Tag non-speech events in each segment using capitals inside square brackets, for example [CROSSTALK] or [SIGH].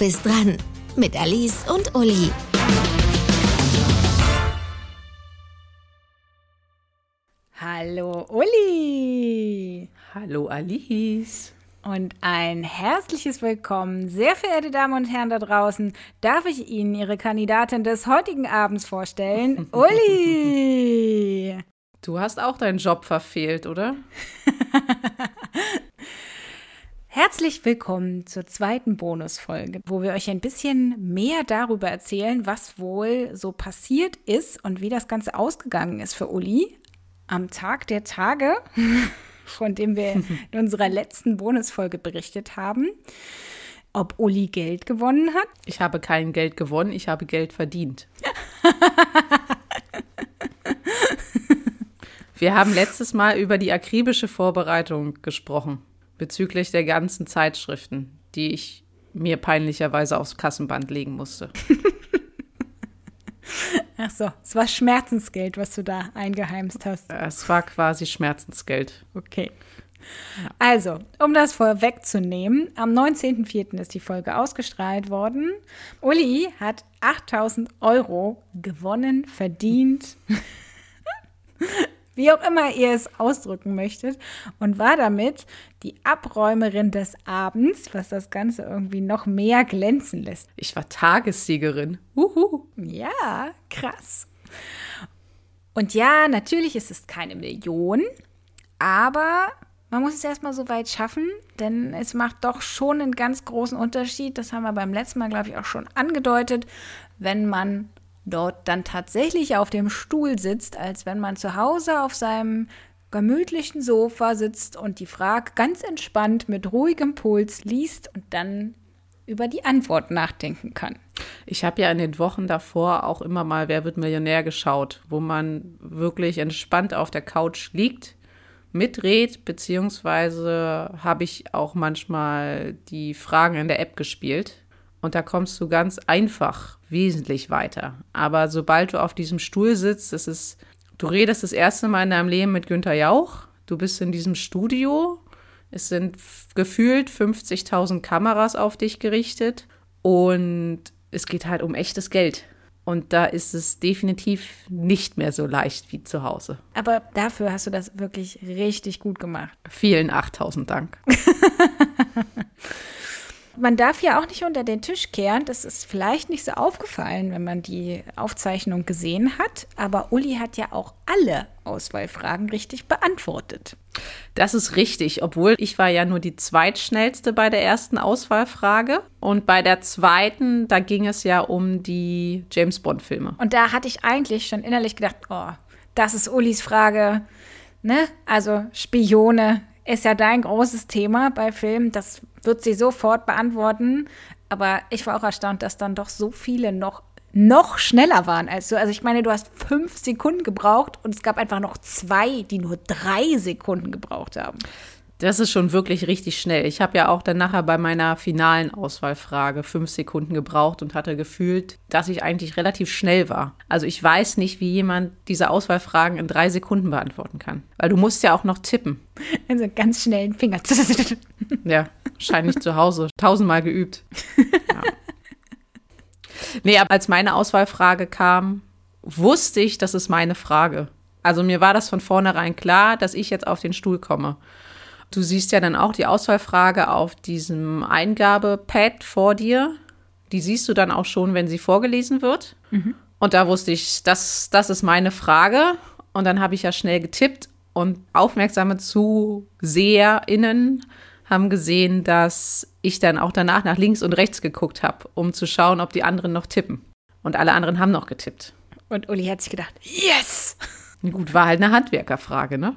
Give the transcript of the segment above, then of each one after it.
bist dran mit Alice und Uli. Hallo Uli. Hallo Alice. Und ein herzliches Willkommen, sehr verehrte Damen und Herren da draußen. Darf ich Ihnen Ihre Kandidatin des heutigen Abends vorstellen? [LAUGHS] Uli! Du hast auch deinen Job verfehlt, oder? [LAUGHS] Herzlich willkommen zur zweiten Bonusfolge, wo wir euch ein bisschen mehr darüber erzählen, was wohl so passiert ist und wie das Ganze ausgegangen ist für Uli am Tag der Tage, [LAUGHS] von dem wir in unserer letzten Bonusfolge berichtet haben. Ob Uli Geld gewonnen hat? Ich habe kein Geld gewonnen, ich habe Geld verdient. [LAUGHS] wir haben letztes Mal über die akribische Vorbereitung gesprochen bezüglich der ganzen Zeitschriften, die ich mir peinlicherweise aufs Kassenband legen musste. [LAUGHS] Ach so, es war Schmerzensgeld, was du da eingeheimst hast. Es war quasi Schmerzensgeld. Okay. Also, um das vorwegzunehmen, am 19.04. ist die Folge ausgestrahlt worden. Uli hat 8000 Euro gewonnen, verdient [LAUGHS] wie auch immer ihr es ausdrücken möchtet, und war damit die Abräumerin des Abends, was das Ganze irgendwie noch mehr glänzen lässt. Ich war Tagessiegerin. Uhu. Ja, krass. Und ja, natürlich ist es keine Million, aber man muss es erstmal so weit schaffen, denn es macht doch schon einen ganz großen Unterschied. Das haben wir beim letzten Mal, glaube ich, auch schon angedeutet, wenn man dort dann tatsächlich auf dem Stuhl sitzt, als wenn man zu Hause auf seinem gemütlichen Sofa sitzt und die Frage ganz entspannt mit ruhigem Puls liest und dann über die Antwort nachdenken kann. Ich habe ja in den Wochen davor auch immer mal Wer wird Millionär geschaut, wo man wirklich entspannt auf der Couch liegt, mitredet, beziehungsweise habe ich auch manchmal die Fragen in der App gespielt. Und da kommst du ganz einfach wesentlich weiter. Aber sobald du auf diesem Stuhl sitzt, das ist, du redest das erste Mal in deinem Leben mit Günther Jauch, du bist in diesem Studio, es sind gefühlt 50.000 Kameras auf dich gerichtet und es geht halt um echtes Geld. Und da ist es definitiv nicht mehr so leicht wie zu Hause. Aber dafür hast du das wirklich richtig gut gemacht. Vielen 8000 Dank. [LAUGHS] Man darf ja auch nicht unter den Tisch kehren. Das ist vielleicht nicht so aufgefallen, wenn man die Aufzeichnung gesehen hat. Aber Uli hat ja auch alle Auswahlfragen richtig beantwortet. Das ist richtig, obwohl ich war ja nur die zweitschnellste bei der ersten Auswahlfrage. Und bei der zweiten, da ging es ja um die James Bond-Filme. Und da hatte ich eigentlich schon innerlich gedacht, oh, das ist Ulis Frage. Ne? Also Spione, ist ja dein großes Thema bei Filmen. Das wird sie sofort beantworten. Aber ich war auch erstaunt, dass dann doch so viele noch noch schneller waren als du. Also ich meine, du hast fünf Sekunden gebraucht und es gab einfach noch zwei, die nur drei Sekunden gebraucht haben. Das ist schon wirklich richtig schnell. Ich habe ja auch dann nachher bei meiner finalen Auswahlfrage fünf Sekunden gebraucht und hatte gefühlt, dass ich eigentlich relativ schnell war. Also ich weiß nicht, wie jemand diese Auswahlfragen in drei Sekunden beantworten kann. Weil du musst ja auch noch tippen. Also ganz schnellen Finger. [LAUGHS] ja, wahrscheinlich zu Hause. Tausendmal geübt. Ja. Nee, aber als meine Auswahlfrage kam, wusste ich, das ist meine Frage. Also mir war das von vornherein klar, dass ich jetzt auf den Stuhl komme. Du siehst ja dann auch die Auswahlfrage auf diesem Eingabepad vor dir. Die siehst du dann auch schon, wenn sie vorgelesen wird. Mhm. Und da wusste ich, das, das ist meine Frage. Und dann habe ich ja schnell getippt und aufmerksame ZuseherInnen haben gesehen, dass ich dann auch danach nach links und rechts geguckt habe, um zu schauen, ob die anderen noch tippen. Und alle anderen haben noch getippt. Und Uli hat sich gedacht, yes! Gut, war halt eine Handwerkerfrage, ne?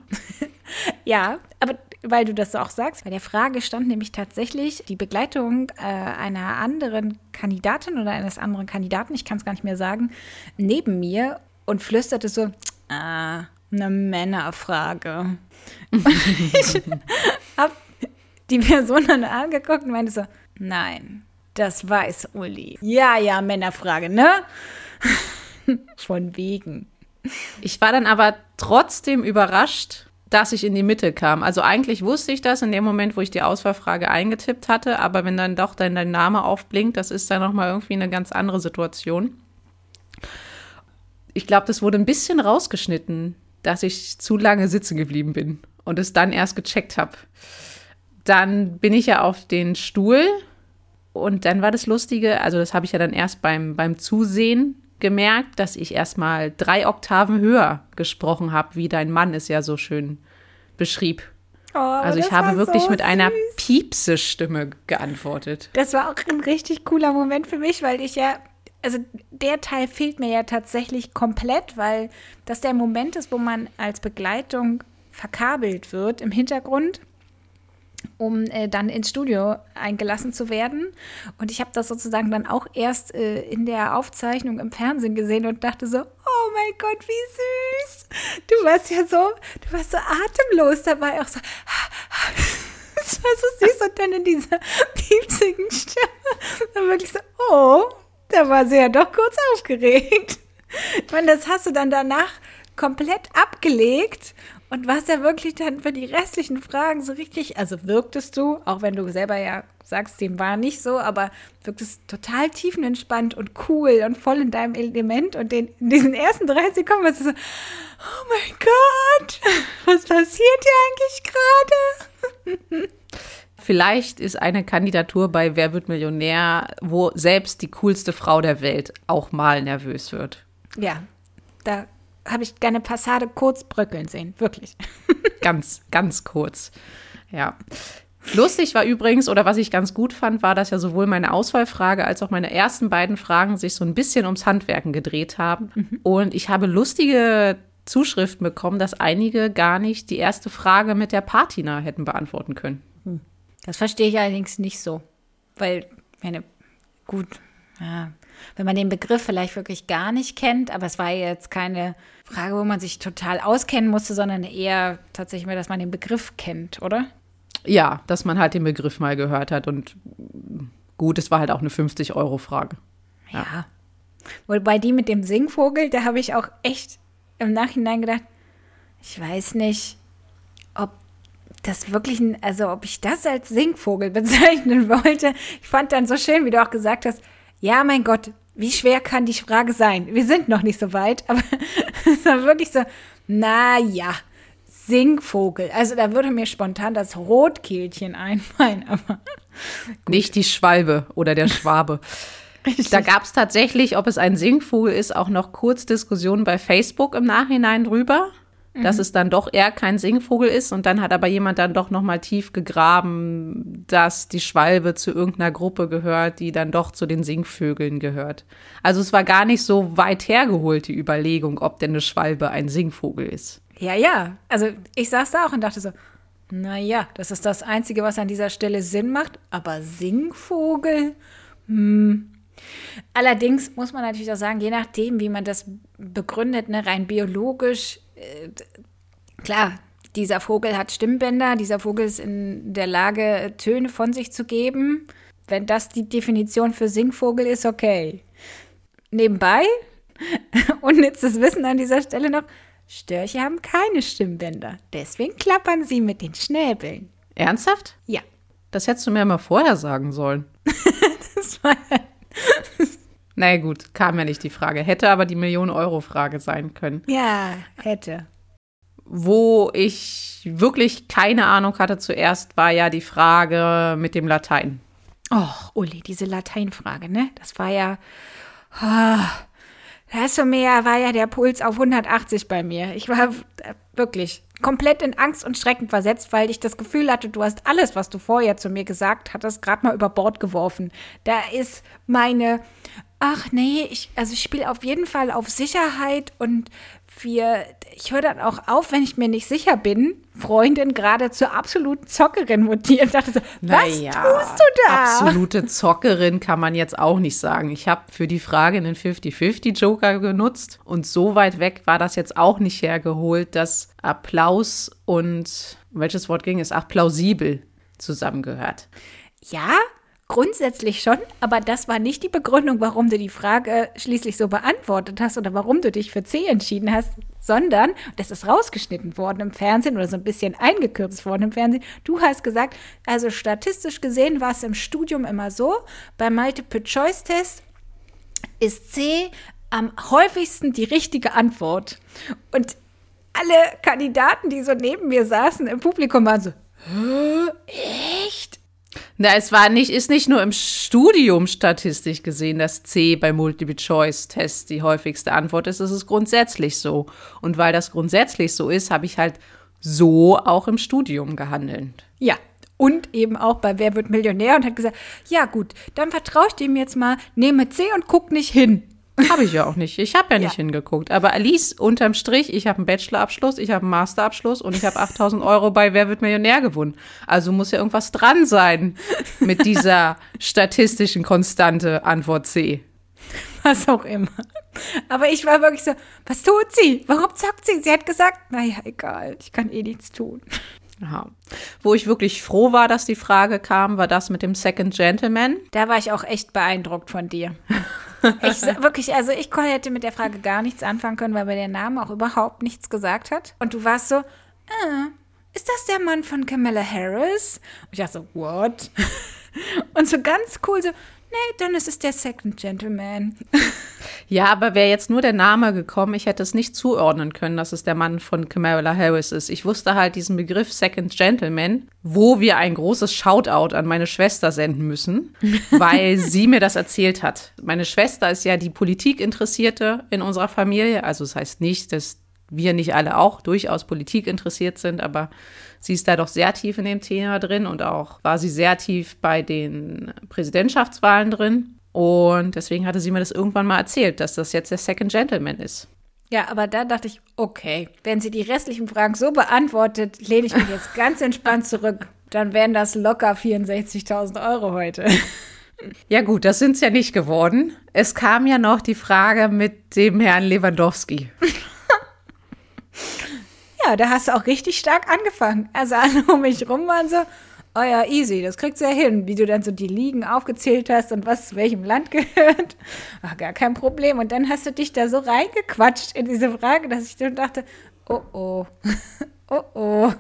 [LAUGHS] ja, aber weil du das auch sagst, bei der Frage stand nämlich tatsächlich die Begleitung äh, einer anderen Kandidatin oder eines anderen Kandidaten, ich kann es gar nicht mehr sagen, neben mir und flüsterte so, ah, eine Männerfrage. [LAUGHS] ich habe die Person dann angeguckt und meinte so, nein, das weiß Uli. Ja, ja, Männerfrage, ne? [LAUGHS] Von wegen. Ich war dann aber trotzdem überrascht, dass ich in die Mitte kam. Also eigentlich wusste ich das in dem Moment, wo ich die Auswahlfrage eingetippt hatte, aber wenn dann doch dann dein Name aufblinkt, das ist dann nochmal irgendwie eine ganz andere Situation. Ich glaube, das wurde ein bisschen rausgeschnitten, dass ich zu lange sitzen geblieben bin und es dann erst gecheckt habe. Dann bin ich ja auf den Stuhl und dann war das Lustige, also das habe ich ja dann erst beim, beim Zusehen gemerkt, dass ich erstmal drei Oktaven höher gesprochen habe, wie dein Mann es ja so schön beschrieb. Oh, also ich habe wirklich so mit einer. Piepse-Stimme geantwortet. Das war auch ein richtig cooler Moment für mich, weil ich ja, also der Teil fehlt mir ja tatsächlich komplett, weil das der Moment ist, wo man als Begleitung verkabelt wird im Hintergrund, um äh, dann ins Studio eingelassen zu werden. Und ich habe das sozusagen dann auch erst äh, in der Aufzeichnung im Fernsehen gesehen und dachte so, oh mein Gott, wie süß. Du warst ja so, du warst so atemlos dabei, auch so. [LAUGHS] Das war so süß und dann in dieser [LAUGHS] piepsigen Stimme. Dann wirklich so, oh, da war sie ja doch kurz aufgeregt. Ich meine, das hast du dann danach komplett abgelegt und warst ja wirklich dann für die restlichen Fragen so richtig, also wirktest du, auch wenn du selber ja sagst, dem war nicht so, aber wirktest total tiefenentspannt und cool und voll in deinem Element und den, in diesen ersten drei Sekunden warst du so, oh mein Gott, [LAUGHS] was passiert hier eigentlich gerade? [LAUGHS] Vielleicht ist eine Kandidatur bei Wer wird Millionär, wo selbst die coolste Frau der Welt auch mal nervös wird. Ja, da habe ich gerne Passade kurz bröckeln sehen, wirklich. [LAUGHS] Ganz, ganz kurz. Ja. Lustig war übrigens, oder was ich ganz gut fand, war, dass ja sowohl meine Auswahlfrage als auch meine ersten beiden Fragen sich so ein bisschen ums Handwerken gedreht haben. Und ich habe lustige Zuschriften bekommen, dass einige gar nicht die erste Frage mit der Patina hätten beantworten können. Das verstehe ich allerdings nicht so, weil, meine, gut, ja, wenn man den Begriff vielleicht wirklich gar nicht kennt, aber es war jetzt keine Frage, wo man sich total auskennen musste, sondern eher tatsächlich mehr, dass man den Begriff kennt, oder? Ja, dass man halt den Begriff mal gehört hat und gut, es war halt auch eine 50-Euro-Frage. Ja. Wobei die mit dem Singvogel, da habe ich auch echt im Nachhinein gedacht, ich weiß nicht, ob das wirklich, ein, also ob ich das als Singvogel [LAUGHS] bezeichnen wollte. Ich fand dann so schön, wie du auch gesagt hast, ja, mein Gott, wie schwer kann die Frage sein? Wir sind noch nicht so weit, [LAUGHS] aber es war wirklich so, na ja, Singvogel. Also da würde mir spontan das Rotkehlchen einfallen, [LAUGHS] aber Nicht die Schwalbe oder der Schwabe. Da gab es tatsächlich, ob es ein Singvogel ist, auch noch kurz Diskussionen bei Facebook im Nachhinein drüber, dass es dann doch eher kein Singvogel ist. Und dann hat aber jemand dann doch noch mal tief gegraben, dass die Schwalbe zu irgendeiner Gruppe gehört, die dann doch zu den Singvögeln gehört. Also es war gar nicht so weit hergeholt, die Überlegung, ob denn eine Schwalbe ein Singvogel ist. Ja, ja. Also ich saß da auch und dachte so, naja, das ist das Einzige, was an dieser Stelle Sinn macht. Aber Singvogel? Hm. Allerdings muss man natürlich auch sagen, je nachdem, wie man das begründet, ne, rein biologisch, äh, klar, dieser Vogel hat Stimmbänder, dieser Vogel ist in der Lage, Töne von sich zu geben. Wenn das die Definition für Singvogel ist, okay. Nebenbei, [LAUGHS] unnützes Wissen an dieser Stelle noch, Störche haben keine Stimmbänder. Deswegen klappern sie mit den Schnäbeln. Ernsthaft? Ja, Das hättest du mir mal vorher sagen sollen. [LAUGHS] das war Na naja, gut, kam ja nicht die Frage. Hätte aber die Million-Euro-Frage sein können. Ja, hätte. Wo ich wirklich keine Ahnung hatte zuerst, war ja die Frage mit dem Latein. Oh, Uli, diese Lateinfrage, ne? Das war ja. Ah, da hast du mir ja, war ja der Puls auf 180 bei mir. Ich war äh, wirklich komplett in Angst und Schrecken versetzt, weil ich das Gefühl hatte, du hast alles, was du vorher zu mir gesagt hattest, gerade mal über Bord geworfen. Da ist meine, ach nee, ich, also ich spiele auf jeden Fall auf Sicherheit und wir, ich höre dann auch auf, wenn ich mir nicht sicher bin, Freundin gerade zur absoluten Zockerin mutiert. Ich dachte so, was tust du da? Absolute Zockerin kann man jetzt auch nicht sagen. Ich habe für die Frage einen 50-50-Joker genutzt und so weit weg war das jetzt auch nicht hergeholt, dass Applaus und welches Wort ging es? Ach, plausibel zusammengehört. Ja, Grundsätzlich schon, aber das war nicht die Begründung, warum du die Frage schließlich so beantwortet hast oder warum du dich für C entschieden hast, sondern, das ist rausgeschnitten worden im Fernsehen oder so ein bisschen eingekürzt worden im Fernsehen, du hast gesagt, also statistisch gesehen war es im Studium immer so, beim Multiple-Choice-Test ist C am häufigsten die richtige Antwort. Und alle Kandidaten, die so neben mir saßen im Publikum, waren so, echt? Na, es war nicht, ist nicht nur im Studium statistisch gesehen, dass C bei Multiple-Choice-Tests die häufigste Antwort ist. Es ist grundsätzlich so. Und weil das grundsätzlich so ist, habe ich halt so auch im Studium gehandelt. Ja, und eben auch bei Wer wird Millionär und hat gesagt, ja gut, dann vertraue ich dem jetzt mal, nehme C und guck nicht hin. Habe ich ja auch nicht. Ich habe ja nicht Ja. hingeguckt. Aber Alice, unterm Strich, ich habe einen Bachelorabschluss, ich habe einen Masterabschluss und ich habe 8000 Euro bei Wer wird Millionär gewonnen. Also muss ja irgendwas dran sein mit dieser statistischen Konstante Antwort C. Was auch immer. Aber ich war wirklich so, was tut sie? Warum zockt sie? Sie hat gesagt, naja, egal, ich kann eh nichts tun. Ja. Wo ich wirklich froh war, dass die Frage kam, war das mit dem Second Gentleman. Da war ich auch echt beeindruckt von dir. Ich wirklich, also ich hätte mit der Frage gar nichts anfangen können, weil mir der Name auch überhaupt nichts gesagt hat. Und du warst so, ah, ist das der Mann von Camilla Harris? Und ich dachte so, what? [LAUGHS] Und so ganz cool so, nee, dann ist es der Second Gentleman. [LAUGHS] Ja, aber wäre jetzt nur der Name gekommen, ich hätte es nicht zuordnen können, dass es der Mann von Kamala Harris ist. Ich wusste halt diesen Begriff Second Gentleman, wo wir ein großes Shoutout an meine Schwester senden müssen, [LAUGHS] weil sie mir das erzählt hat. Meine Schwester ist ja die Politikinteressierte in unserer Familie. Also das heißt nicht, dass wir nicht alle auch durchaus Politik interessiert sind, aber sie ist da doch sehr tief in dem Thema drin und auch war sie sehr tief bei den Präsidentschaftswahlen drin. Und deswegen hatte sie mir das irgendwann mal erzählt, dass das jetzt der Second Gentleman ist. Ja, aber da dachte ich, okay, wenn sie die restlichen Fragen so beantwortet, lehne ich mich jetzt [LAUGHS] ganz entspannt zurück. Dann wären das locker 64.000 Euro heute. [LAUGHS] Ja gut, das sind es ja nicht geworden. Es kam ja noch die Frage mit dem Herrn Lewandowski. [LAUGHS] Ja, da hast du auch richtig stark angefangen. Also alle um mich rum waren so, oh ja, easy, das kriegst du ja hin. Wie du dann so die Ligen aufgezählt hast und was zu welchem Land [LAUGHS] gehört. Ach, gar kein Problem. Und dann hast du dich da so reingequatscht in diese Frage, dass ich dann dachte, oh oh, [LAUGHS] oh oh.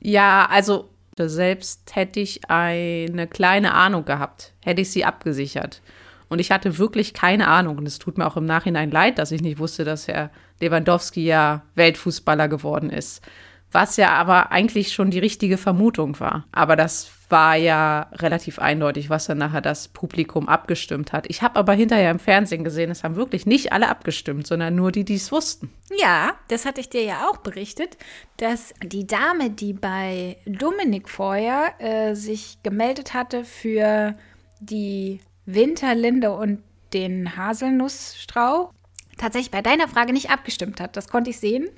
Ja, also selbst hätte ich eine kleine Ahnung gehabt, hätte ich sie abgesichert. Und ich hatte wirklich keine Ahnung. Und es tut mir auch im Nachhinein leid, dass ich nicht wusste, dass Herr Lewandowski ja Weltfußballer geworden ist. Was ja aber eigentlich schon die richtige Vermutung war. Aber das war ja relativ eindeutig, was dann nachher das Publikum abgestimmt hat. Ich habe aber hinterher im Fernsehen gesehen, es haben wirklich nicht alle abgestimmt, sondern nur die, die es wussten. Ja, das hatte ich dir ja auch berichtet, dass die Dame, die bei Dominik vorher äh, sich gemeldet hatte für die Winterlinde und den Haselnussstrauch, tatsächlich bei deiner Frage nicht abgestimmt hat. Das konnte ich sehen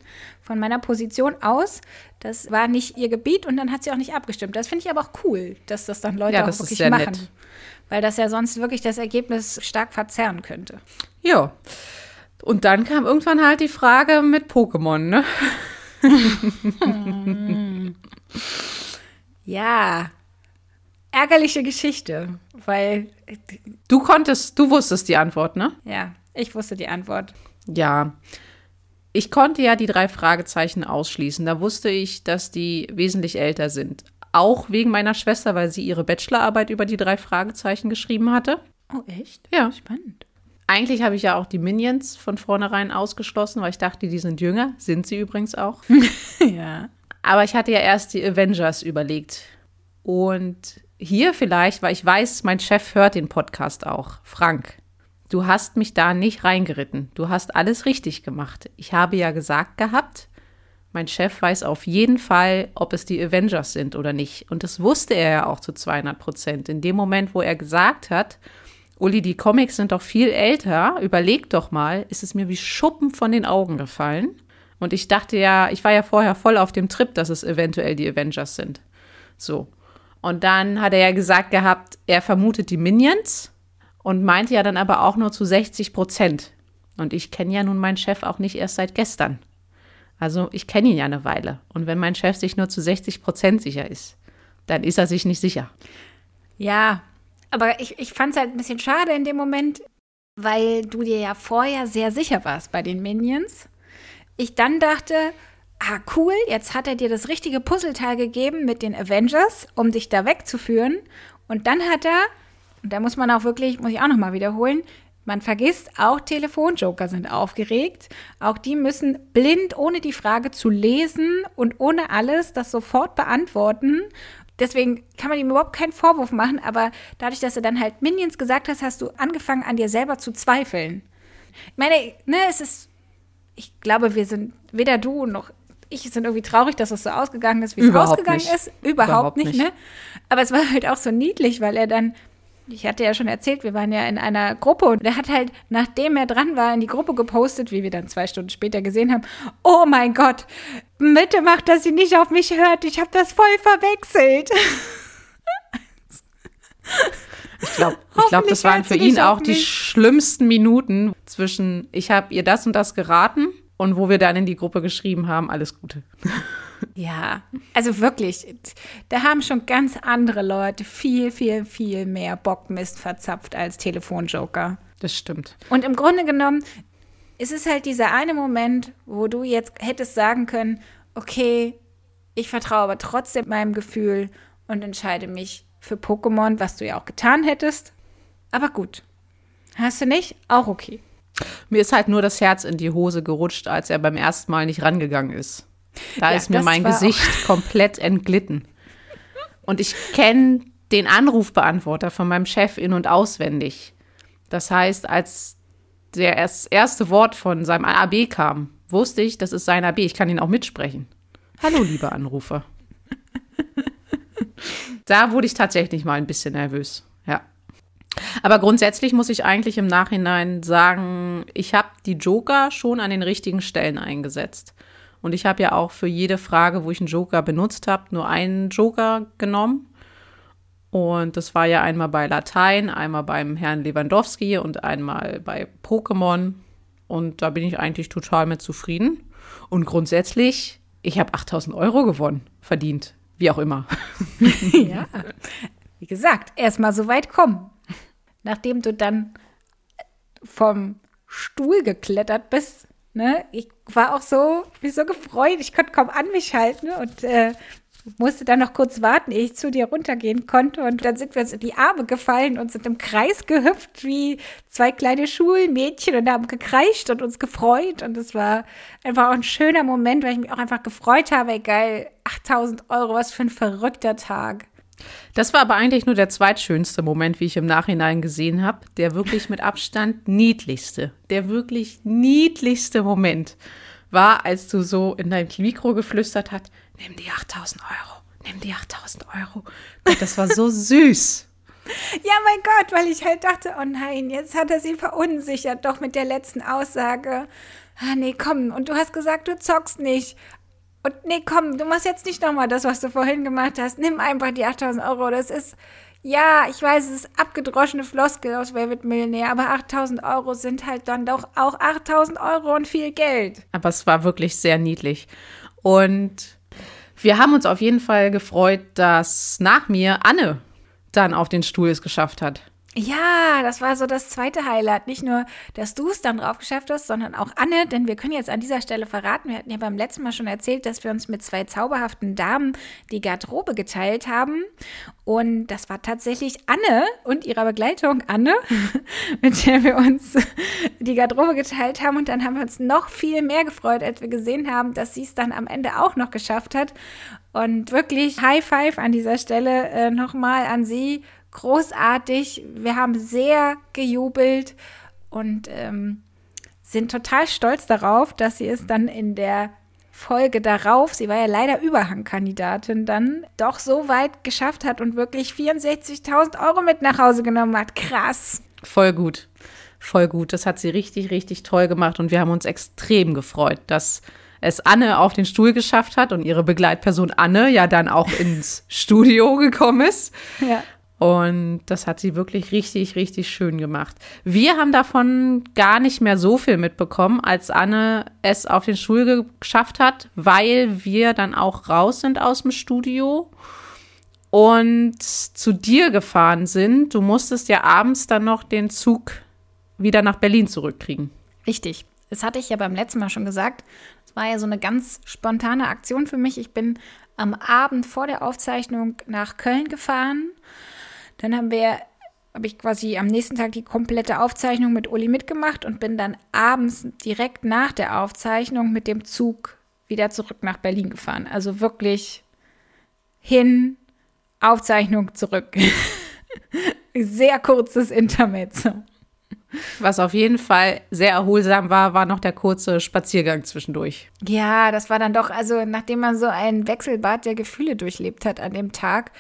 von meiner Position aus. Das war nicht ihr Gebiet und dann hat sie auch nicht abgestimmt. Das finde ich aber auch cool, dass das dann Leute Ja, auch das ist wirklich machen. nett. Weil das ja sonst wirklich das Ergebnis stark verzerren könnte. Ja. Und dann kam irgendwann halt die Frage mit Pokémon, ne? [LAUGHS] Ja, ärgerliche Geschichte, weil, Du konntest, du wusstest die Antwort, ne? ja, ich wusste die Antwort. Ja. Ich konnte ja die drei Fragezeichen ausschließen. Da wusste ich, dass die wesentlich älter sind. Auch wegen meiner Schwester, weil sie ihre Bachelorarbeit über die drei Fragezeichen geschrieben hatte. Oh, echt? Ja. Spannend. Eigentlich habe ich ja auch die Minions von vornherein ausgeschlossen, weil ich dachte, die sind jünger. Sind sie übrigens auch. [LAUGHS] ja. Aber ich hatte ja erst die Avengers überlegt. Und hier vielleicht, weil ich weiß, mein Chef hört den Podcast auch. Frank, du hast mich da nicht reingeritten. Du hast alles richtig gemacht. Ich habe ja gesagt gehabt, mein Chef weiß auf jeden Fall, ob es die Avengers sind oder nicht. Und das wusste er ja auch zu 200 Prozent. In dem Moment, wo er gesagt hat, Uli, die Comics sind doch viel älter, überleg doch mal, ist es mir wie Schuppen von den Augen gefallen. Und ich dachte ja, ich war ja vorher voll auf dem Trip, dass es eventuell die Avengers sind. So. Und dann hat er ja gesagt gehabt, er vermutet die Minions und meinte ja dann aber auch nur zu 60 Prozent. Und ich kenne ja nun meinen Chef auch nicht erst seit gestern. Also ich kenne ihn ja eine Weile. Und wenn mein Chef sich nur zu 60 Prozent sicher ist, dann ist er sich nicht sicher. Ja, aber ich, ich fand es halt ein bisschen schade in dem Moment, weil du dir ja vorher sehr sicher warst bei den Minions. Ich dann dachte, ah cool, jetzt hat er dir das richtige Puzzleteil gegeben mit den Avengers, um dich da wegzuführen. Und dann hat er, und da muss man auch wirklich, muss ich auch nochmal wiederholen, man vergisst, auch Telefonjoker sind aufgeregt. Auch die müssen blind, ohne die Frage zu lesen und ohne alles das sofort beantworten. Deswegen kann man ihm überhaupt keinen Vorwurf machen, aber dadurch, dass du dann halt Minions gesagt hast, hast du angefangen, an dir selber zu zweifeln. Ich meine, ne, es ist, ich glaube, wir sind, weder du noch ich sind irgendwie traurig, dass es so ausgegangen ist, wie es ausgegangen nicht. ist. Überhaupt, Überhaupt nicht, nicht, ne? Aber es war halt auch so niedlich, weil er dann ich hatte ja schon erzählt, wir waren ja in einer Gruppe und er hat halt, nachdem er dran war, in die Gruppe gepostet, wie wir dann zwei Stunden später gesehen haben, oh mein Gott, bitte macht, dass sie nicht auf mich hört, ich habe das voll verwechselt. Ich glaube, ich glaub, das waren für ihn auch die schlimmsten Minuten zwischen, ich habe ihr das und das geraten und wo wir dann in die Gruppe geschrieben haben, alles Gute. Ja, also wirklich, da haben schon ganz andere Leute viel, viel, viel mehr Bockmist verzapft als Telefonjoker. Das stimmt. Und im Grunde genommen ist es halt dieser eine Moment, wo du jetzt hättest sagen können, okay, ich vertraue aber trotzdem meinem Gefühl und entscheide mich für Pokémon, was du ja auch getan hättest. Aber gut. Hast du nicht? Auch okay. Mir ist halt nur das Herz in die Hose gerutscht, als er beim ersten Mal nicht rangegangen ist. Da ja, ist mir mein Gesicht [LAUGHS] komplett entglitten. Und ich kenne den Anrufbeantworter von meinem Chef in- und auswendig. Das heißt, als der erste Wort von seinem AB kam, wusste ich, das ist sein AB. Ich kann ihn auch mitsprechen. Hallo, liebe Anrufer. da wurde ich tatsächlich mal ein bisschen nervös. Ja. Aber grundsätzlich muss ich eigentlich im Nachhinein sagen, ich habe die Joker schon an den richtigen Stellen eingesetzt. Und ich habe ja auch für jede Frage, wo ich einen Joker benutzt habe, nur einen Joker genommen. Und das war ja einmal bei Latein, einmal beim Herrn Lewandowski und einmal bei Pokémon. Und da bin ich eigentlich total mit zufrieden. Und grundsätzlich, ich habe 8000 Euro gewonnen, verdient, wie auch immer. [LAUGHS] ja, wie gesagt, erstmal so weit kommen. Nachdem du dann vom Stuhl geklettert bist, Ne? Ich war auch so, mich so gefreut, ich konnte kaum an mich halten und äh, musste dann noch kurz warten, ehe ich zu dir runtergehen konnte. Und dann sind wir uns in die Arme gefallen und sind im Kreis gehüpft wie zwei kleine Schulmädchen und haben gekreischt und uns gefreut. Und es war einfach auch ein schöner Moment, weil ich mich auch einfach gefreut habe. Egal, 8000 Euro, was für ein verrückter Tag. Das war aber eigentlich nur der zweitschönste Moment, wie ich im Nachhinein gesehen habe. Der wirklich mit Abstand [LAUGHS] niedlichste, der wirklich niedlichste Moment war, als du so in dein Mikro geflüstert hast, nimm die 8000 Euro, nimm die 8000 Euro. Gott, das war so [LAUGHS] süß. Ja, mein Gott, weil ich halt dachte, oh nein, jetzt hat er sie verunsichert, doch mit der letzten Aussage. Ah, nee, komm, und du hast gesagt, du zockst nicht. Und nee, komm, du machst jetzt nicht nochmal das, was du vorhin gemacht hast. Nimm einfach die 8000 Euro. Das ist, ja, ich weiß, es ist abgedroschene Floskel aus wird Millionär, aber 8000 Euro sind halt dann doch auch 8000 Euro und viel Geld. Aber es war wirklich sehr niedlich. Und wir haben uns auf jeden Fall gefreut, dass nach mir Anne dann auf den Stuhl es geschafft hat. Ja, das war so das zweite Highlight. Nicht nur, dass du es dann drauf geschafft hast, sondern auch Anne, denn wir können jetzt an dieser Stelle verraten, wir hatten ja beim letzten Mal schon erzählt, dass wir uns mit zwei zauberhaften Damen die Garderobe geteilt haben. Und das war tatsächlich Anne und ihrer Begleitung Anne, [LAUGHS] mit der wir uns [LAUGHS] die Garderobe geteilt haben. Und dann haben wir uns noch viel mehr gefreut, als wir gesehen haben, dass sie es dann am Ende auch noch geschafft hat. Und wirklich High Five an dieser Stelle äh, nochmal an sie großartig. Wir haben sehr gejubelt und ähm, sind total stolz darauf, dass sie es dann in der Folge darauf, sie war ja leider Überhangkandidatin, dann doch so weit geschafft hat und wirklich 64.000 Euro mit nach Hause genommen hat. Krass. Voll gut. Voll gut. Das hat sie richtig, richtig toll gemacht und wir haben uns extrem gefreut, dass es Anne auf den Stuhl geschafft hat und ihre Begleitperson Anne ja dann auch ins Studio gekommen ist. Ja. Und das hat sie wirklich richtig, richtig schön gemacht. Wir haben davon gar nicht mehr so viel mitbekommen, als Anne es auf den Stuhl geschafft hat, weil wir dann auch raus sind aus dem Studio. und zu dir gefahren sind. Du musstest ja abends dann noch den Zug wieder nach Berlin zurückkriegen. Richtig. Das hatte ich ja beim letzten Mal schon gesagt. Es war ja so eine ganz spontane Aktion für mich. Ich bin am Abend vor der Aufzeichnung nach Köln gefahren. Dann haben wir, habe ich quasi am nächsten Tag die komplette Aufzeichnung mit Uli mitgemacht und bin dann abends direkt nach der Aufzeichnung mit dem Zug wieder zurück nach Berlin gefahren. Also wirklich hin, Aufzeichnung zurück. [LAUGHS] Sehr kurzes Intermezzo. Was auf jeden Fall sehr erholsam war, war noch der kurze Spaziergang zwischendurch. Ja, das war dann doch, also nachdem man so ein Wechselbad der Gefühle durchlebt hat an dem Tag,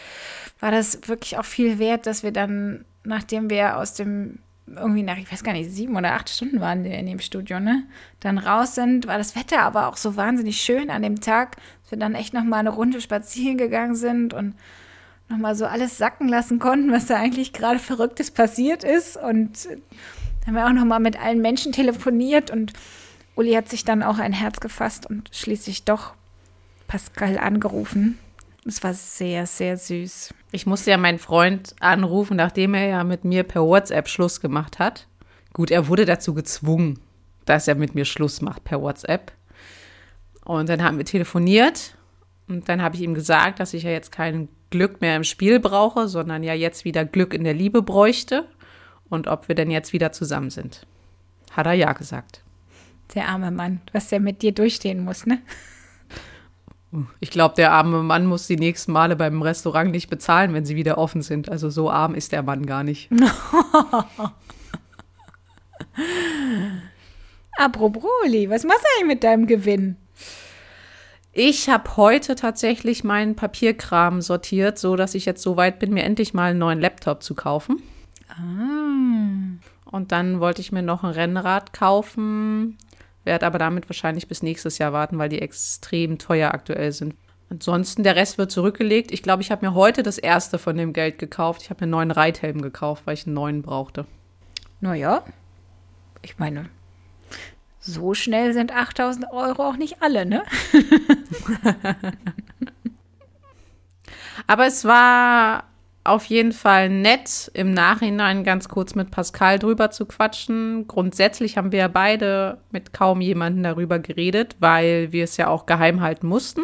war das wirklich auch viel wert, dass wir dann, nachdem wir aus dem irgendwie nach, ich weiß gar nicht, sieben oder acht Stunden waren wir in dem Studio, ne? Dann raus sind, war das Wetter aber auch so wahnsinnig schön an dem Tag, dass wir dann echt nochmal eine Runde spazieren gegangen sind und nochmal so alles sacken lassen konnten, was da eigentlich gerade Verrücktes passiert ist. Und dann haben wir auch nochmal mit allen Menschen telefoniert und Uli hat sich dann auch ein Herz gefasst und schließlich doch Pascal angerufen. Es war sehr, sehr süß. Ich musste ja meinen Freund anrufen, nachdem er ja mit mir per WhatsApp Schluss gemacht hat. Gut, er wurde dazu gezwungen, dass er mit mir Schluss macht per WhatsApp. Und dann haben wir telefoniert und dann habe ich ihm gesagt, dass ich ja jetzt kein Glück mehr im Spiel brauche, sondern ja jetzt wieder Glück in der Liebe bräuchte und ob wir denn jetzt wieder zusammen sind. Hat er ja gesagt. Der arme Mann, was der mit dir durchstehen muss, ne? Ich glaube, der arme Mann muss die nächsten Male beim Restaurant nicht bezahlen, wenn sie wieder offen sind. Also so arm ist der Mann gar nicht. [LAUGHS] Apropos, was machst du eigentlich mit deinem Gewinn? Ich habe heute tatsächlich meinen Papierkram sortiert, so dass ich jetzt so weit bin, mir endlich mal einen neuen Laptop zu kaufen. Ah. Und dann wollte ich mir noch ein Rennrad kaufen, werde aber damit wahrscheinlich bis nächstes Jahr warten, weil die extrem teuer aktuell sind. Ansonsten, der Rest wird zurückgelegt. Ich glaube, ich habe mir heute das erste von dem Geld gekauft. Ich habe mir einen neuen Reithelm gekauft, weil ich einen neuen brauchte. Naja, ich meine, so schnell sind 8000 Euro auch nicht alle, ne? [LAUGHS] Aber es war auf jeden Fall nett, im Nachhinein ganz kurz mit Pascal drüber zu quatschen. Grundsätzlich haben wir beide mit kaum jemandem darüber geredet, weil wir es ja auch geheim halten mussten.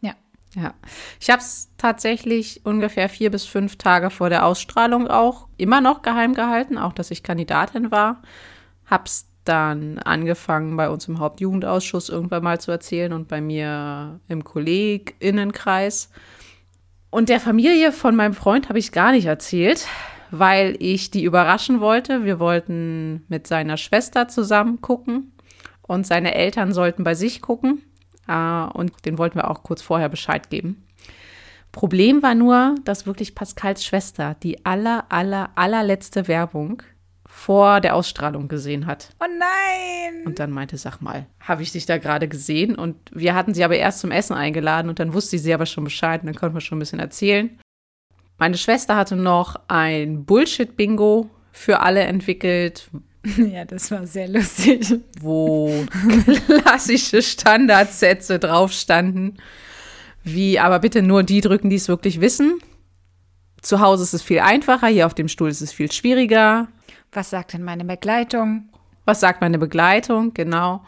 Ja. Ja. Ich habe es tatsächlich ungefähr vier bis fünf Tage vor der Ausstrahlung auch immer noch geheim gehalten, auch dass ich Kandidatin war. Hab's dann angefangen, bei uns im Hauptjugendausschuss irgendwann mal zu erzählen und bei mir im KollegInnenkreis. Und der Familie von meinem Freund habe ich gar nicht erzählt, weil ich die überraschen wollte. Wir wollten mit seiner Schwester zusammen gucken und seine Eltern sollten bei sich gucken. Äh, und den wollten wir auch kurz vorher Bescheid geben. Problem war nur, dass wirklich Pascals Schwester die aller, aller, allerletzte Werbung vor der Ausstrahlung gesehen hat. Oh nein! Und dann meinte, sag mal, habe ich dich da gerade gesehen? Und wir hatten sie aber erst zum Essen eingeladen und dann wusste sie aber schon Bescheid und dann konnten wir schon ein bisschen erzählen. Meine Schwester hatte noch ein Bullshit-Bingo für alle entwickelt. [LAUGHS] Ja, das war sehr lustig. Wo [LAUGHS] klassische Standardsätze drauf standen. Wie, aber bitte nur die drücken, die es wirklich wissen. Zu Hause ist es viel einfacher, hier auf dem Stuhl ist es viel schwieriger. Was sagt denn meine Begleitung? Was sagt meine Begleitung? Genau.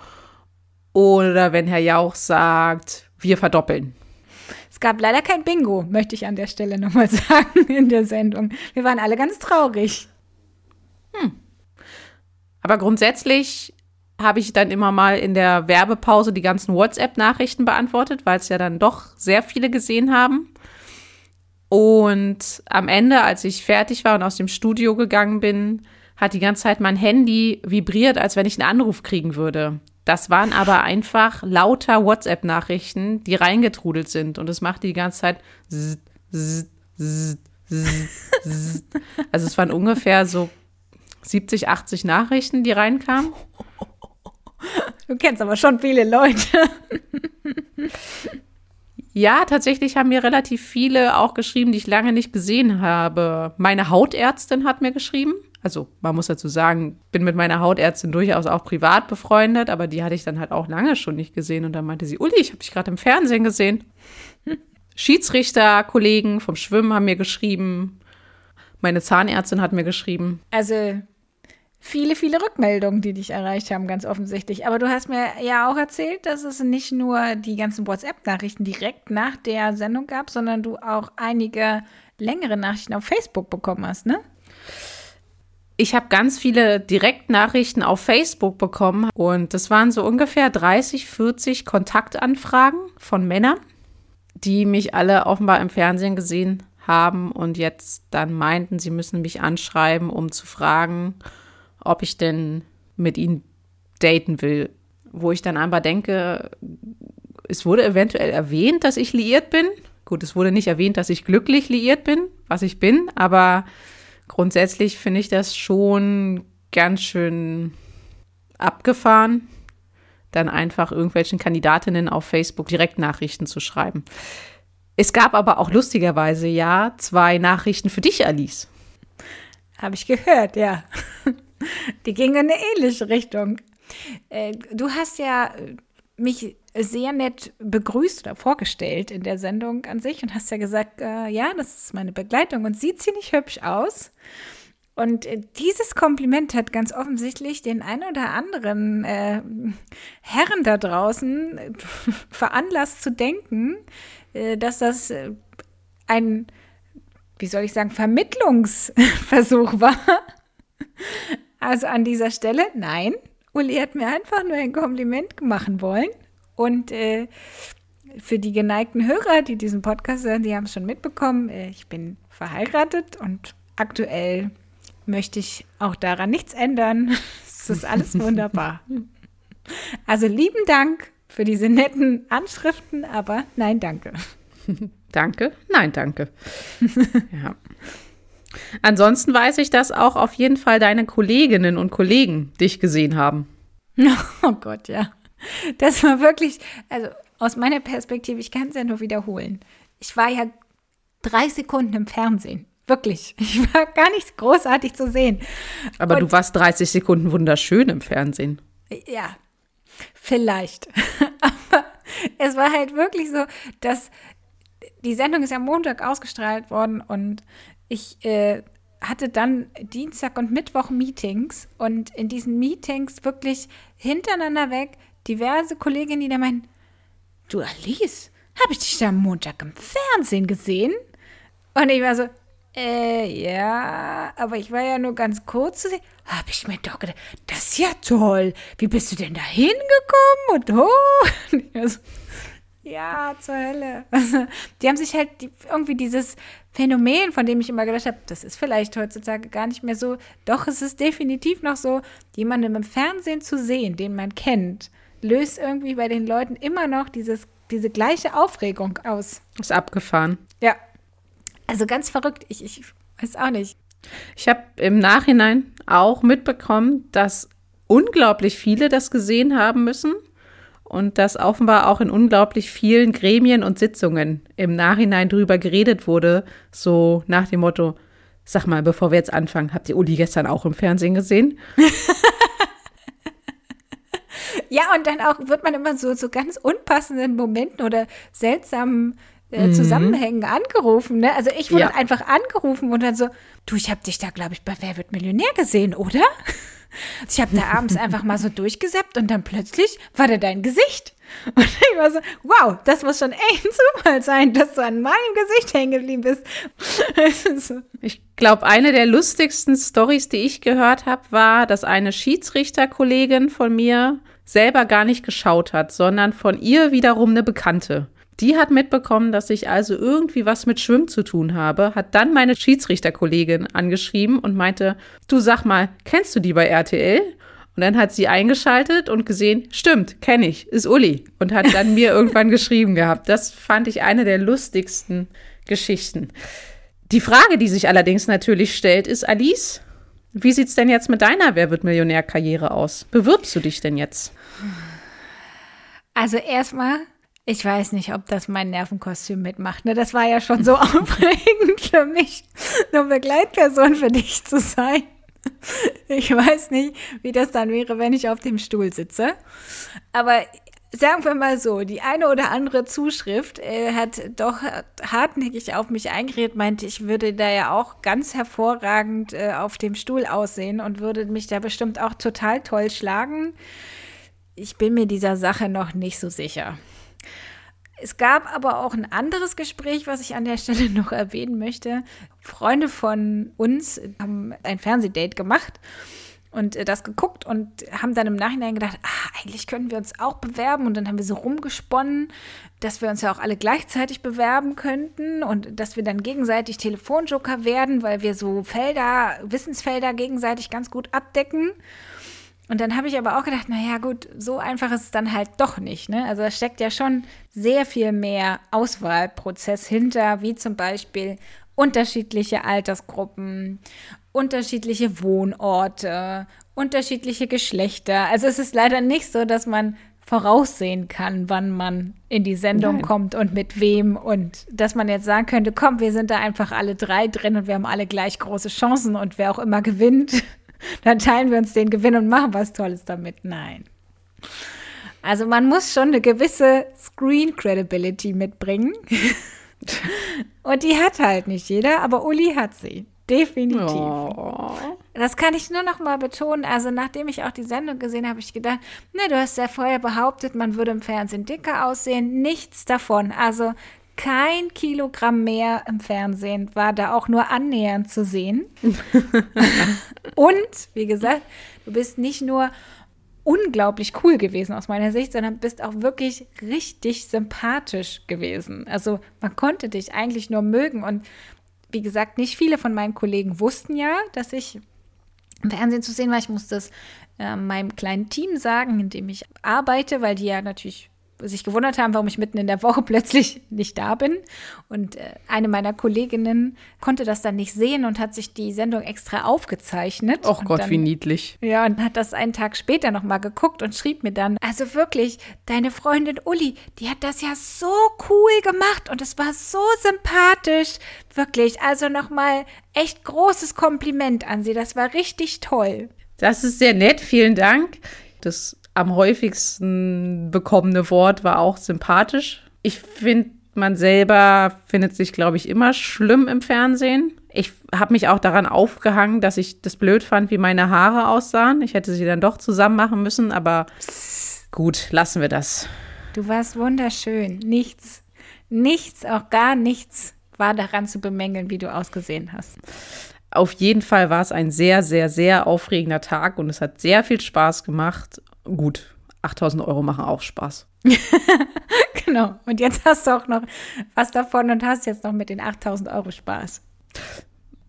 Oder wenn Herr Jauch sagt, wir verdoppeln. Es gab leider kein Bingo, möchte ich an der Stelle nochmal [LAUGHS] sagen in der Sendung. Wir waren alle ganz traurig. Hm. Aber grundsätzlich habe ich dann immer mal in der Werbepause die ganzen WhatsApp-Nachrichten beantwortet, weil es ja dann doch sehr viele gesehen haben. Und am Ende, als ich fertig war und aus dem Studio gegangen bin, hat die ganze Zeit mein Handy vibriert, als wenn ich einen Anruf kriegen würde. Das waren aber einfach lauter WhatsApp-Nachrichten, die reingetrudelt sind. Und es machte die ganze Zeit. Zzz, zzz, zzz, zzz. Also es waren ungefähr so 70, 80 Nachrichten, die reinkamen. Du kennst aber schon viele Leute. Ja, tatsächlich haben mir relativ viele auch geschrieben, die ich lange nicht gesehen habe. Meine Hautärztin hat mir geschrieben also man muss dazu sagen, bin mit meiner Hautärztin durchaus auch privat befreundet, aber die hatte ich dann halt auch lange schon nicht gesehen und dann meinte sie, Uli, ich habe dich gerade im Fernsehen gesehen. [LAUGHS] Schiedsrichterkollegen vom Schwimmen haben mir geschrieben. Meine Zahnärztin hat mir geschrieben. Also viele, viele Rückmeldungen, die dich erreicht haben, ganz offensichtlich. Aber du hast mir ja auch erzählt, dass es nicht nur die ganzen WhatsApp-Nachrichten direkt nach der Sendung gab, sondern du auch einige längere Nachrichten auf Facebook bekommen hast, ne? Ich habe ganz viele Direktnachrichten auf Facebook bekommen und das waren so ungefähr 30, 40 Kontaktanfragen von Männern, die mich alle offenbar im Fernsehen gesehen haben und jetzt dann meinten, sie müssen mich anschreiben, um zu fragen, ob ich denn mit ihnen daten will. Wo ich dann einfach denke, es wurde eventuell erwähnt, dass ich liiert bin. Gut, es wurde nicht erwähnt, dass ich glücklich liiert bin, was ich bin, aber grundsätzlich finde ich das schon ganz schön abgefahren, dann einfach irgendwelchen Kandidatinnen auf Facebook direkt Nachrichten zu schreiben. Es gab aber auch lustigerweise ja zwei Nachrichten für dich, Alice. Habe ich gehört, ja. Die gingen in eine ähnliche Richtung. Äh, du hast ja mich sehr nett begrüßt oder vorgestellt in der Sendung an sich und hast ja gesagt, äh, ja, das ist meine Begleitung und sieht ziemlich hübsch aus. Und äh, dieses Kompliment hat ganz offensichtlich den ein oder anderen äh, Herren da draußen äh, veranlasst zu denken, äh, dass das äh, ein, wie soll ich sagen, Vermittlungsversuch war. Also an dieser Stelle, nein, Uli hat mir einfach nur ein Kompliment machen wollen. Und äh, für die geneigten Hörer, die diesen Podcast hören, die haben es schon mitbekommen, äh, ich bin verheiratet und aktuell möchte ich auch daran nichts ändern. [LAUGHS] Es ist alles [LAUGHS] wunderbar. Also lieben Dank für diese netten Anschriften, aber nein, danke. [LAUGHS] Danke, nein, danke. ja. Ansonsten weiß ich, dass auch auf jeden Fall deine Kolleginnen und Kollegen dich gesehen haben. [LAUGHS] Oh Gott, ja. Das war wirklich, also aus meiner Perspektive, ich kann es ja nur wiederholen. Ich war ja drei Sekunden im Fernsehen. Wirklich. [LAUGHS] Ich war gar nicht großartig zu sehen. Aber Und, du warst 30 Sekunden wunderschön im Fernsehen. Ja, vielleicht. [LAUGHS] Aber es war halt wirklich so, dass die Sendung ist ja Montag ausgestrahlt worden und ich äh, hatte dann Dienstag und Mittwoch Meetings und in diesen Meetings wirklich hintereinander weg diverse Kolleginnen, die da meinen, du Alice, habe ich dich da am Montag im Fernsehen gesehen? Und ich war so, äh, ja, aber ich war ja nur ganz kurz zu sehen. Habe ich mir doch gedacht, das ist ja toll. Wie bist du denn da hingekommen und hoch? [LAUGHS] Und ich war so, ja, zur Hölle. [LAUGHS] Also, die haben sich halt irgendwie dieses Phänomen, von dem ich immer gedacht habe, das ist vielleicht heutzutage gar nicht mehr so. Doch, es ist definitiv noch so, jemanden im Fernsehen zu sehen, den man kennt, löst irgendwie bei den Leuten immer noch dieses, diese gleiche Aufregung aus. Ist abgefahren. Ja. Also ganz verrückt. Ich, ich weiß auch nicht. Ich habe im Nachhinein auch mitbekommen, dass unglaublich viele das gesehen haben müssen und dass offenbar auch in unglaublich vielen Gremien und Sitzungen im Nachhinein drüber geredet wurde, so nach dem Motto, sag mal, bevor wir jetzt anfangen, habt ihr Uli gestern auch im Fernsehen gesehen? [LAUGHS] ja, und dann auch wird man immer so, so ganz unpassenden Momenten oder seltsamen äh, mhm. Zusammenhängen angerufen. Ne? Also ich wurde ja. einfach angerufen und dann so, du, ich habe dich da, glaube ich, bei Wer wird Millionär gesehen, oder? Ich habe da abends einfach mal so durchgesäppt und dann plötzlich war da dein Gesicht. Und ich war so, wow, das muss schon echt ein Zufall sein, dass du an meinem Gesicht hängen geblieben bist. [LAUGHS] Ich glaube, eine der lustigsten Stories, die ich gehört habe, war, dass eine Schiedsrichterkollegin von mir selber gar nicht geschaut hat, sondern von ihr wiederum eine Bekannte. Die hat mitbekommen, dass ich also irgendwie was mit Schwimmen zu tun habe, hat dann meine Schiedsrichterkollegin angeschrieben und meinte, du sag mal, kennst du die bei RTL? Und dann hat sie eingeschaltet und gesehen, stimmt, kenne ich, ist Uli. Und hat dann mir [LAUGHS] irgendwann geschrieben gehabt. Das fand ich eine der lustigsten Geschichten. Die Frage, die sich allerdings natürlich stellt, ist, Alice, wie sieht's denn jetzt mit deiner Wer wird Millionär-Karriere aus? Bewirbst du dich denn jetzt? Also erstmal ich weiß nicht, ob das mein Nervenkostüm mitmacht. Ne? Das war ja schon so [LAUGHS] aufregend für mich, eine Begleitperson für dich zu sein. Ich weiß nicht, wie das dann wäre, wenn ich auf dem Stuhl sitze. Aber sagen wir mal so, die eine oder andere Zuschrift äh, hat doch hartnäckig auf mich eingeredet, meinte, ich würde da ja auch ganz hervorragend äh, auf dem Stuhl aussehen und würde mich da bestimmt auch total toll schlagen. Ich bin mir dieser Sache noch nicht so sicher. Es gab aber auch ein anderes Gespräch, was ich an der Stelle [LAUGHS] noch erwähnen möchte. Freunde von uns haben ein Fernsehdate gemacht und äh, das geguckt und haben dann im Nachhinein gedacht, ah, eigentlich könnten wir uns auch bewerben. Und dann haben wir so rumgesponnen, dass wir uns ja auch alle gleichzeitig bewerben könnten und dass wir dann gegenseitig Telefonjoker werden, weil wir so Felder, Wissensfelder gegenseitig ganz gut abdecken. Und dann habe ich aber auch gedacht, naja gut, so einfach ist es dann halt doch nicht. Ne? Also da steckt ja schon sehr viel mehr Auswahlprozess hinter, wie zum Beispiel unterschiedliche Altersgruppen, unterschiedliche Wohnorte, unterschiedliche Geschlechter. Also es ist leider nicht so, dass man voraussehen kann, wann man in die Sendung Nein. kommt und mit wem und dass man jetzt sagen könnte, komm, wir sind da einfach alle drei drin und wir haben alle gleich große Chancen und wer auch immer gewinnt, dann teilen wir uns den Gewinn und machen was Tolles damit. Nein. Also man muss schon eine gewisse Screen Credibility mitbringen. [LAUGHS] und die hat halt nicht jeder, aber Uli hat sie. Definitiv. Oh. Das kann ich nur noch mal betonen. Also, nachdem ich auch die Sendung gesehen habe, habe ich gedacht, ne, du hast ja vorher behauptet, man würde im Fernsehen dicker aussehen. Nichts davon. Also, kein Kilogramm mehr im Fernsehen war da auch nur annähernd zu sehen. [LAUGHS] Und, wie gesagt, du bist nicht nur unglaublich cool gewesen aus meiner Sicht, sondern bist auch wirklich richtig sympathisch gewesen. Also man konnte dich eigentlich nur mögen und wie gesagt, nicht viele von meinen Kollegen wussten ja, dass ich im Fernsehen zu sehen war. Ich musste es äh, meinem kleinen Team sagen, in dem ich arbeite, weil die ja natürlich sich gewundert haben, warum ich mitten in der Woche [LAUGHS] plötzlich nicht da bin. Und äh, eine meiner Kolleginnen konnte das dann nicht sehen und hat sich die Sendung extra aufgezeichnet. Och Gott, dann, wie niedlich. Ja, und hat das einen Tag später nochmal geguckt und schrieb mir dann, also wirklich, deine Freundin Uli, die hat das ja so cool gemacht und es war so sympathisch. Wirklich, also nochmal echt großes Kompliment an sie. Das war richtig toll. Das ist sehr nett, vielen Dank. Das am häufigsten bekommene Wort war auch sympathisch. Ich finde, man selber findet sich, glaube ich, immer schlimm im Fernsehen. Ich habe mich auch daran aufgehangen, dass ich das blöd fand, wie meine Haare aussahen. Ich hätte sie dann doch zusammen machen müssen, aber gut, lassen wir das. Du warst wunderschön. Nichts, nichts, auch gar nichts war daran zu bemängeln, wie du ausgesehen hast. Auf jeden Fall war es ein sehr, sehr, sehr aufregender Tag und es hat sehr viel Spaß gemacht gut, 8000 Euro machen auch Spaß. [LAUGHS] genau. Und jetzt hast du auch noch was davon und hast jetzt noch mit den 8000 Euro Spaß.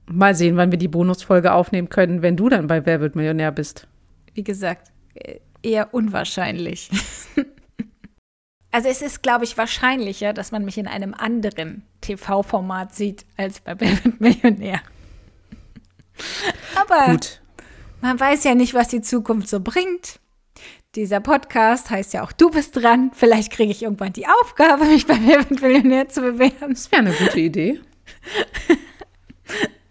Mal sehen, wann wir die Bonusfolge aufnehmen können, wenn du dann bei Wer wird Millionär bist. Wie gesagt, eher unwahrscheinlich. [LAUGHS] also es ist, glaube ich, wahrscheinlicher, dass man mich in einem anderen TV-Format sieht als bei Wer wird Millionär. [LAUGHS] Aber Gut. man weiß ja nicht, was die Zukunft so bringt. Dieser Podcast heißt ja auch Du bist dran. Vielleicht kriege ich irgendwann die Aufgabe, mich bei Wer wird Millionär zu bewerben. Das wäre eine gute Idee.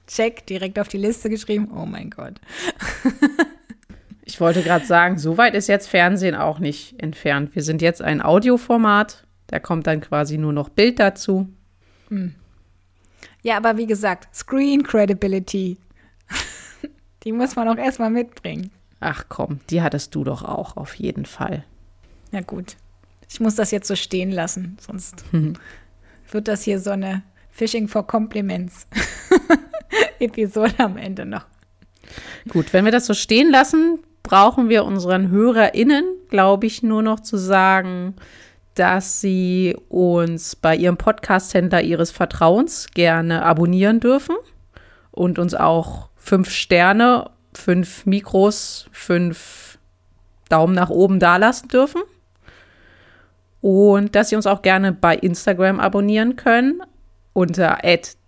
Check, direkt auf die Liste geschrieben. Oh mein Gott. ich wollte gerade sagen, so weit ist jetzt Fernsehen auch nicht entfernt. Wir sind jetzt ein Audioformat. Da kommt dann quasi nur noch Bild dazu. Hm. Ja, aber wie gesagt, Screen Credibility. [LAUGHS] Die muss man auch erstmal mitbringen. Ach komm, die hattest du doch auch, auf jeden Fall. Ja, gut. Ich muss das jetzt so stehen lassen, sonst [LAUGHS] wird das hier so eine Fishing for Compliments [LAUGHS] Episode am Ende noch. Gut, wenn wir das so stehen lassen, brauchen wir unseren HörerInnen, glaube ich, nur noch zu sagen, dass sie uns bei ihrem Podcast-Händler ihres Vertrauens gerne abonnieren dürfen und uns auch fünf Sterne fünf Mikros, fünf Daumen nach oben dalassen dürfen. Und dass Sie uns auch gerne bei Instagram abonnieren können unter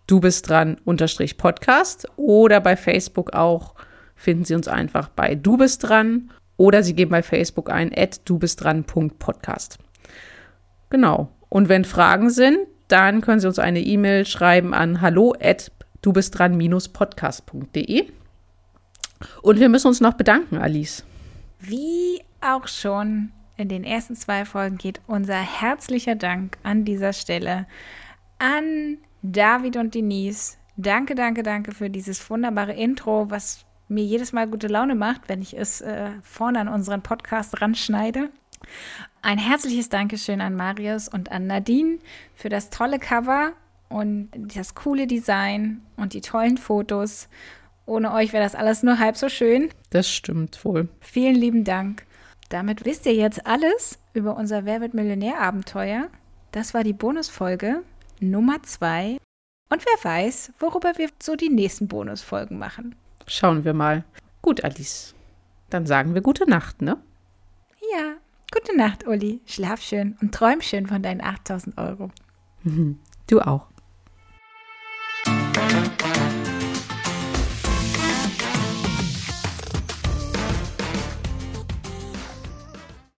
du bist dran Podcast oder bei Facebook auch finden Sie uns einfach bei du bist dran oder Sie geben bei Facebook ein du bist dran. Genau. Und wenn Fragen sind, dann können Sie uns eine E-Mail schreiben an hallo du bist dran podcast.de. Und wir müssen uns noch bedanken, Alice. Wie auch schon in den ersten zwei Folgen geht unser herzlicher Dank an dieser Stelle an David und Denise. Danke, danke, danke für dieses wunderbare Intro, was mir jedes Mal gute Laune macht, wenn ich es äh, vorne an unseren Podcast ranschneide. Ein herzliches Dankeschön an Marius und an Nadine für das tolle Cover und das coole Design und die tollen Fotos. Ohne euch wäre das alles nur halb so schön. Das stimmt wohl. Vielen lieben Dank. Damit wisst ihr jetzt alles über unser Wer wird Millionär-Abenteuer. Das war die Bonusfolge Nummer zwei. Und wer weiß, worüber wir so die nächsten Bonusfolgen machen. Schauen wir mal. Gut, Alice. Dann sagen wir gute Nacht, ne? Ja, gute Nacht, Uli. Schlaf schön und träum schön von deinen 8000 Euro. [LAUGHS] Du auch.